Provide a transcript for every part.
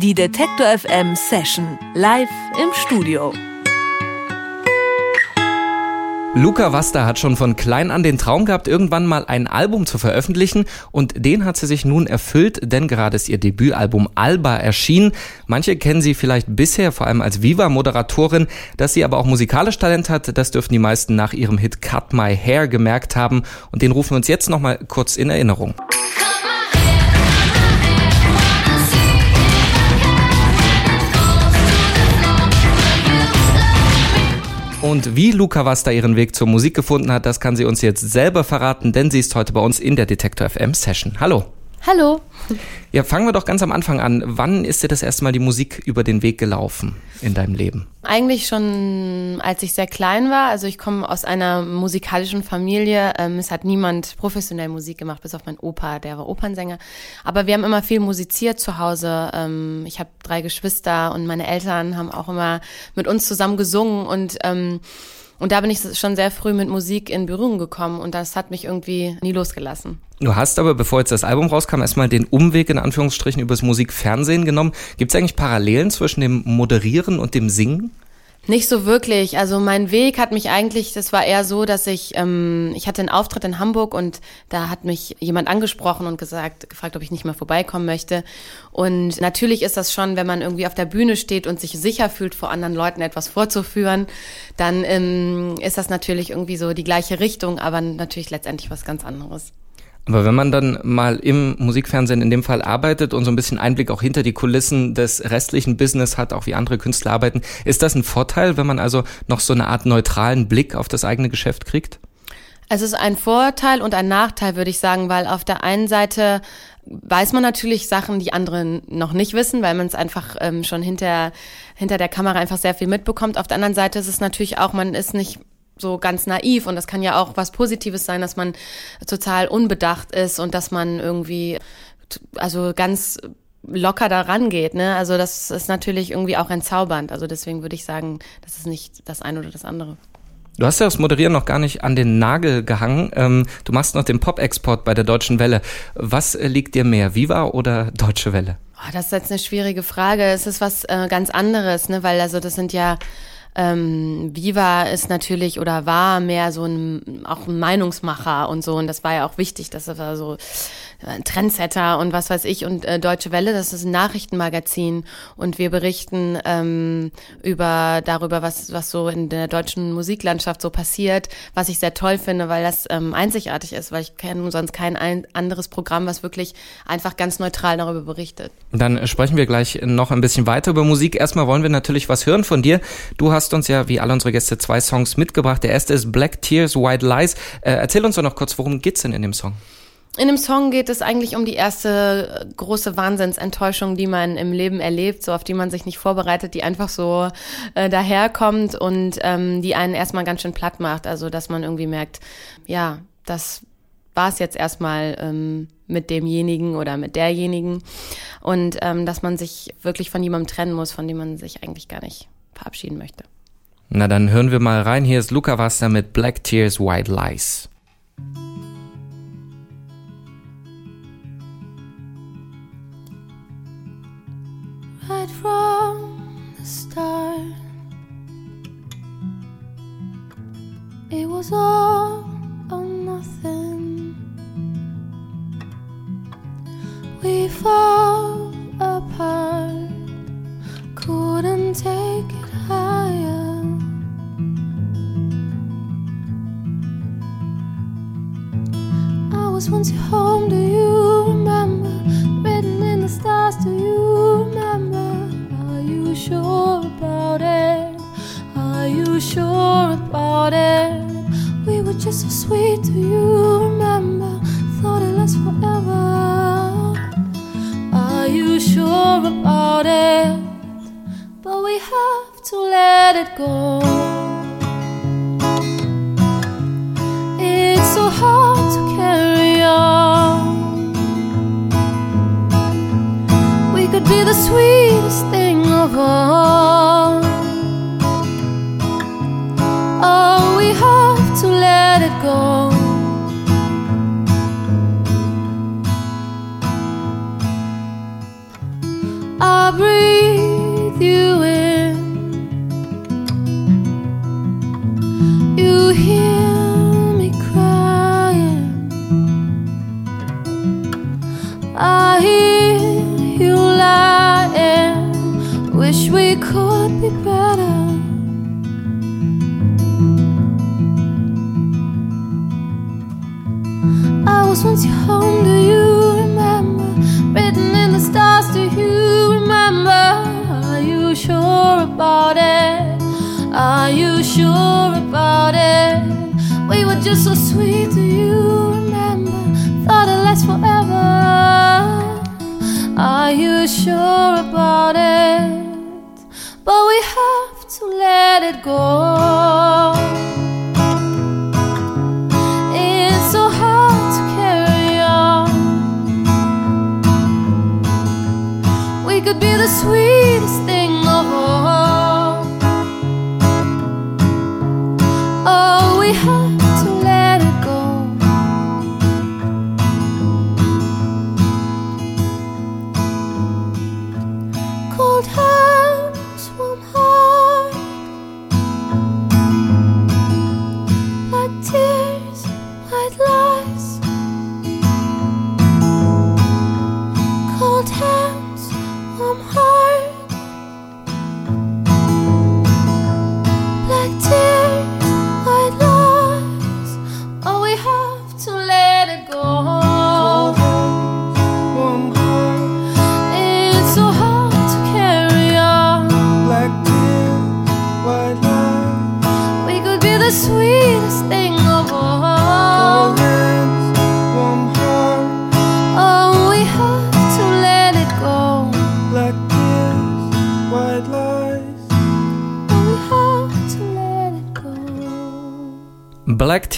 Die Detektor FM Session live im Studio. Luca Vasta hat schon von klein an den Traum gehabt, irgendwann mal ein Album zu veröffentlichen und den hat sie sich nun erfüllt, denn gerade ist ihr Debütalbum Alba erschienen. Manche kennen sie vielleicht bisher vor allem als Viva-Moderatorin, dass sie aber auch musikalisch Talent hat, das dürften die meisten nach ihrem Hit Cut My Hair gemerkt haben und den rufen wir uns jetzt nochmal kurz in Erinnerung. Und wie Luca Vasta ihren Weg zur Musik gefunden hat, das kann sie uns jetzt selber verraten, denn sie ist heute bei uns in der Detektor FM Session. Hallo. Hallo. Ja, fangen wir doch ganz am Anfang an. Wann ist dir das erste Mal die Musik über den Weg gelaufen in deinem Leben? Eigentlich schon, als ich sehr klein war. Also ich komme aus einer musikalischen Familie. Ähm, es hat niemand professionell Musik gemacht, bis auf mein Opa, der war Opernsänger. Aber wir haben immer viel musiziert zu Hause. Ähm, ich habe drei Geschwister und meine Eltern haben auch immer mit uns zusammen gesungen und ähm, und da bin ich schon sehr früh mit Musik in Berührung gekommen und das hat mich irgendwie nie losgelassen. Du hast aber, bevor jetzt das Album rauskam, erstmal den Umweg in Anführungsstrichen übers Musikfernsehen genommen. Gibt es eigentlich Parallelen zwischen dem Moderieren und dem Singen? Nicht so wirklich. Also mein Weg hat mich eigentlich, das war eher so, dass ich, ähm, ich hatte einen Auftritt in Hamburg und da hat mich jemand angesprochen und gesagt, gefragt, ob ich nicht mehr vorbeikommen möchte. Und natürlich ist das schon, wenn man irgendwie auf der Bühne steht und sich sicher fühlt, vor anderen Leuten etwas vorzuführen, dann ähm, ist das natürlich irgendwie so die gleiche Richtung, aber natürlich letztendlich was ganz anderes. Aber wenn man dann mal im Musikfernsehen in dem Fall arbeitet und so ein bisschen Einblick auch hinter die Kulissen des restlichen Business hat, auch wie andere Künstler arbeiten, ist das ein Vorteil, wenn man also noch so eine Art neutralen Blick auf das eigene Geschäft kriegt? Es ist ein Vorteil und ein Nachteil, würde ich sagen, weil auf der einen Seite weiß man natürlich Sachen, die andere noch nicht wissen, weil man es einfach ähm, schon hinter, hinter der Kamera einfach sehr viel mitbekommt. Auf der anderen Seite ist es natürlich auch, man ist nicht so ganz naiv und das kann ja auch was Positives sein, dass man total unbedacht ist und dass man irgendwie also ganz locker da rangeht, ne? Also das ist natürlich irgendwie auch entzaubernd. Also deswegen würde ich sagen, das ist nicht das eine oder das andere. Du hast ja das Moderieren noch gar nicht an den Nagel gehangen. Ähm, du machst noch den Pop-Export bei der Deutschen Welle. Was liegt dir mehr, Viva oder Deutsche Welle? Oh, das ist jetzt eine schwierige Frage. Es ist was äh, ganz anderes, ne? Weil also das sind ja ähm, Viva ist natürlich oder war mehr so ein auch ein Meinungsmacher und so. Und das war ja auch wichtig, dass er so ein Trendsetter und was weiß ich und äh, Deutsche Welle, das ist ein Nachrichtenmagazin und wir berichten ähm, über darüber, was was so in der deutschen Musiklandschaft so passiert, was ich sehr toll finde, weil das ähm, einzigartig ist, weil ich kenne sonst kein ein anderes Programm, was wirklich einfach ganz neutral darüber berichtet. Dann sprechen wir gleich noch ein bisschen weiter über Musik. Erstmal wollen wir natürlich was hören von dir. Du hast hast uns ja, wie alle unsere Gäste, zwei Songs mitgebracht. Der erste ist Black Tears, White Lies. Äh, erzähl uns doch noch kurz, worum geht's denn in dem Song? In dem Song geht es eigentlich um die erste große Wahnsinnsenttäuschung, die man im Leben erlebt, so auf die man sich nicht vorbereitet, die einfach so äh, daherkommt und ähm, die einen erstmal ganz schön platt macht. Also dass man irgendwie merkt, ja, das war es jetzt erstmal ähm, mit demjenigen oder mit derjenigen und ähm, dass man sich wirklich von jemandem trennen muss, von dem man sich eigentlich gar nicht verabschieden möchte. Na dann hören wir mal rein. Hier ist Luca Wasser mit Black Tears, White Lies. Right from the start, it was all or nothing. We fall apart, couldn't take it higher. I was once home, to you about it? We were just so sweet, do you remember? Thought it lasts forever. Are you sure about it? But we have to let it go. It's so hard to carry on. We could be the sweetest thing of all. todo. Sweet, do you remember? Thought it lasts forever. Are you sure about it? But we have to let it go. It's so hard to carry on. We could be the sweetest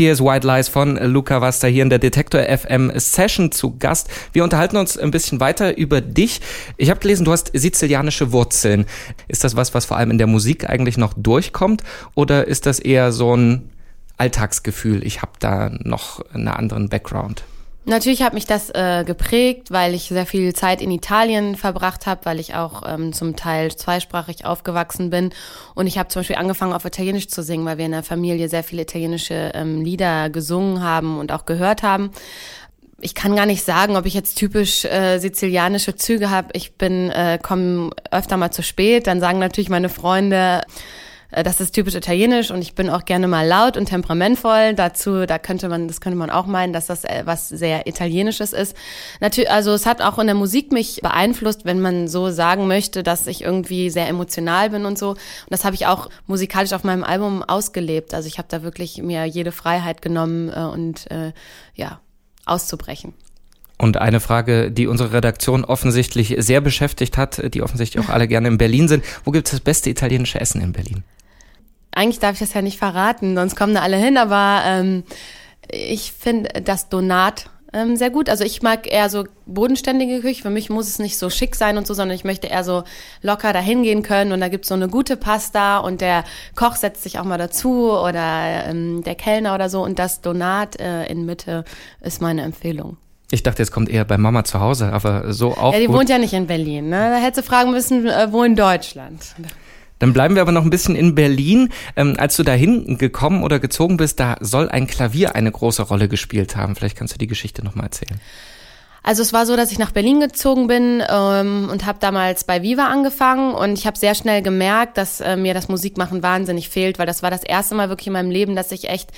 Tears, White Lies von Luca Wasta hier in der Detektor FM Session zu Gast. Wir unterhalten uns ein bisschen weiter über dich. Ich habe gelesen, du hast sizilianische Wurzeln. Ist das was, was vor allem in der Musik eigentlich noch durchkommt? Oder ist das eher so ein Alltagsgefühl? Ich habe da noch einen anderen Background. Natürlich hat mich das äh, geprägt, weil ich sehr viel Zeit in Italien verbracht habe, weil ich auch ähm, zum Teil zweisprachig aufgewachsen bin. Und ich habe zum Beispiel angefangen, auf Italienisch zu singen, weil wir in der Familie sehr viele italienische ähm, Lieder gesungen haben und auch gehört haben. Ich kann gar nicht sagen, ob ich jetzt typisch äh, sizilianische Züge habe. Ich bin äh, komme öfter mal zu spät. Dann sagen natürlich meine Freunde, das ist typisch italienisch und ich bin auch gerne mal laut und temperamentvoll. Dazu, da könnte man, das könnte man auch meinen, dass das äh, was sehr italienisches ist. Natürlich, also es hat auch in der Musik mich beeinflusst, wenn man so sagen möchte, dass ich irgendwie sehr emotional bin und so. Und das habe ich auch musikalisch auf meinem Album ausgelebt. Also ich habe da wirklich mir jede Freiheit genommen äh, und äh, ja auszubrechen. Und eine Frage, die unsere Redaktion offensichtlich sehr beschäftigt hat, die offensichtlich auch alle gerne in Berlin sind. Wo gibt es das beste italienische Essen in Berlin? Eigentlich darf ich das ja nicht verraten, sonst kommen da alle hin, aber ähm, ich finde das Donat ähm, sehr gut. Also ich mag eher so bodenständige Küche. Für mich muss es nicht so schick sein und so, sondern ich möchte eher so locker dahin gehen können und da gibt's so eine gute Pasta und der Koch setzt sich auch mal dazu oder ähm, der Kellner oder so und das Donat äh, in Mitte ist meine Empfehlung. Ich dachte, jetzt kommt eher bei Mama zu Hause, aber so auch Ja, die gut. wohnt ja nicht in Berlin, ne? Da hättest du fragen müssen, äh, wo in Deutschland. Dann bleiben wir aber noch ein bisschen in Berlin. Ähm, als du dahin gekommen oder gezogen bist, da soll ein Klavier eine große Rolle gespielt haben. Vielleicht kannst du die Geschichte nochmal erzählen. Also es war so, dass ich nach Berlin gezogen bin ähm, und habe damals bei Viva angefangen und ich habe sehr schnell gemerkt, dass äh, mir das Musikmachen wahnsinnig fehlt, weil das war das erste Mal wirklich in meinem Leben, dass ich echt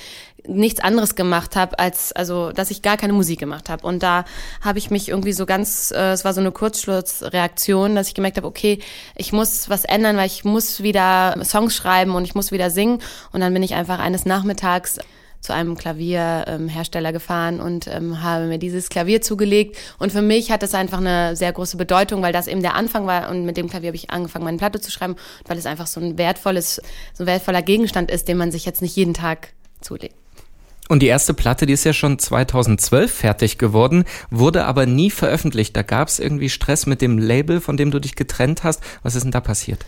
nichts anderes gemacht habe, als also dass ich gar keine Musik gemacht habe. Und da habe ich mich irgendwie so ganz, äh, es war so eine Kurzschlussreaktion, dass ich gemerkt habe, okay, ich muss was ändern, weil ich muss wieder Songs schreiben und ich muss wieder singen. Und dann bin ich einfach eines Nachmittags zu einem Klavierhersteller gefahren und ähm, habe mir dieses Klavier zugelegt. Und für mich hat das einfach eine sehr große Bedeutung, weil das eben der Anfang war und mit dem Klavier habe ich angefangen, meine Platte zu schreiben, weil es einfach so ein wertvolles, so ein wertvoller Gegenstand ist, den man sich jetzt nicht jeden Tag zulegt. Und die erste Platte, die ist ja schon 2012 fertig geworden, wurde aber nie veröffentlicht. Da gab es irgendwie Stress mit dem Label, von dem du dich getrennt hast. Was ist denn da passiert?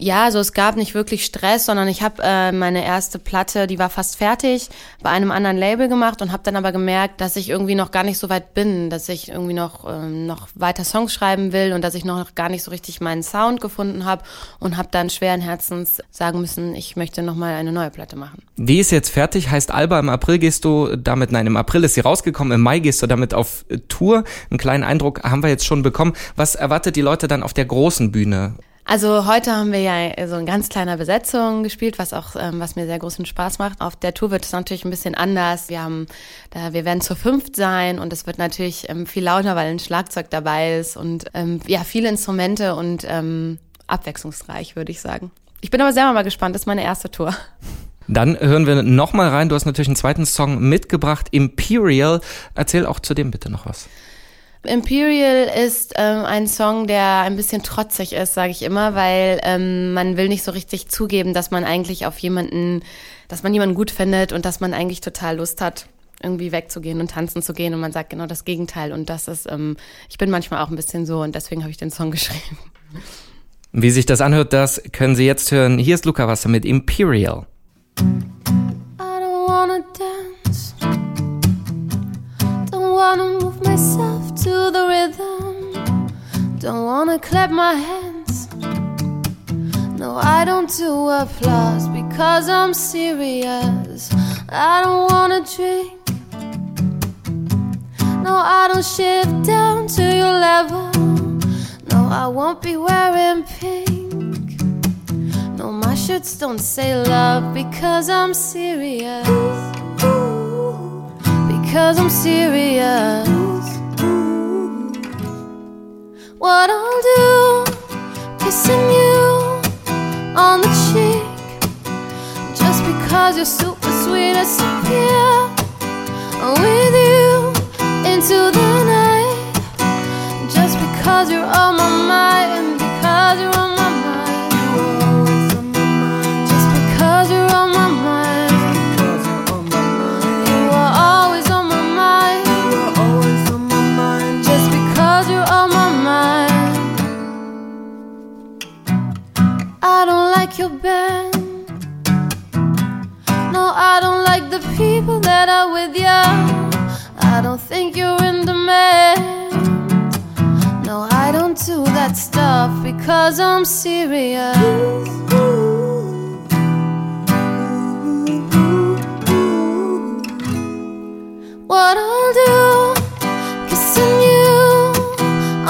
Ja, also es gab nicht wirklich Stress, sondern ich habe äh, meine erste Platte, die war fast fertig, bei einem anderen Label gemacht und habe dann aber gemerkt, dass ich irgendwie noch gar nicht so weit bin, dass ich irgendwie noch ähm, noch weiter Songs schreiben will und dass ich noch gar nicht so richtig meinen Sound gefunden habe und habe dann schweren Herzens sagen müssen, ich möchte noch mal eine neue Platte machen. Die ist jetzt fertig, heißt Alba. Im April gehst du damit, nein, im April ist sie rausgekommen, im Mai gehst du damit auf äh, Tour. Einen kleinen Eindruck haben wir jetzt schon bekommen. Was erwartet die Leute dann auf der großen Bühne? Also heute haben wir ja so in ganz kleiner Besetzung gespielt, was auch, ähm, was mir sehr großen Spaß macht. Auf der Tour wird es natürlich ein bisschen anders. Wir haben, da, wir werden zu fünft sein und es wird natürlich ähm, viel lauter, weil ein Schlagzeug dabei ist und ähm, ja viele Instrumente und ähm, abwechslungsreich, würde ich sagen. Ich bin aber selber mal gespannt. Das ist meine erste Tour. Dann hören wir noch mal rein. Du hast natürlich einen zweiten Song mitgebracht, Imperial. Erzähl auch zu dem bitte noch was. Imperial ist ähm, ein Song, der ein bisschen trotzig ist, sage ich immer, weil ähm, man will nicht so richtig zugeben, dass man eigentlich auf jemanden, dass man jemanden gut findet und dass man eigentlich total Lust hat, irgendwie wegzugehen und tanzen zu gehen und man sagt genau das Gegenteil und das ist, ähm, ich bin manchmal auch ein bisschen so und deswegen habe ich den Song geschrieben. Wie sich das anhört, das können Sie jetzt hören. Hier ist Luca Wasser mit Imperial. I don't wanna dance. Don't wanna move myself to the rhythm. Don't wanna clap my hands. No, I don't do applause because I'm serious. I don't wanna drink. No, I don't shift down to your level. No, I won't be wearing pink. No, my shirts don't say love because I'm serious. Because I'm serious. What I'll do, kissing you on the cheek. Just because you're super sweet, I disappear with you into the night. Just because you're on don't think you're in demand. No, I don't do that stuff because I'm serious. What I'll do, kissing you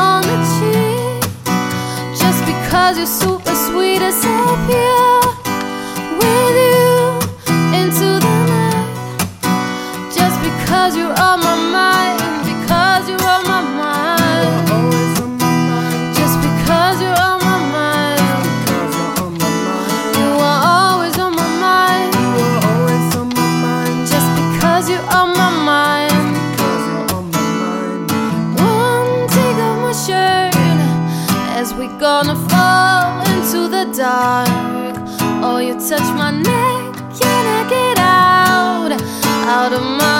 on the cheek, just because you're super sweet as with dark. Oh, you touch my neck, can I get out? Out of my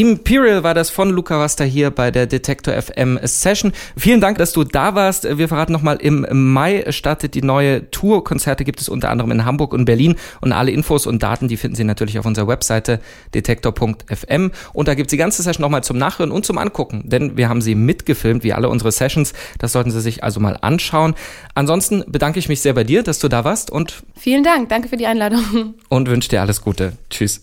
Imperial war das von Luca Rasta hier bei der Detektor FM Session. Vielen Dank, dass du da warst. Wir verraten nochmal, im Mai startet die neue Tour. Konzerte gibt es unter anderem in Hamburg und Berlin. Und alle Infos und Daten, die finden Sie natürlich auf unserer Webseite detektor.fm. Und da gibt es die ganze Session nochmal zum Nachhören und zum Angucken. Denn wir haben sie mitgefilmt, wie alle unsere Sessions. Das sollten Sie sich also mal anschauen. Ansonsten bedanke ich mich sehr bei dir, dass du da warst und, Vielen Dank, danke für die Einladung. und wünsche dir alles Gute. Tschüss.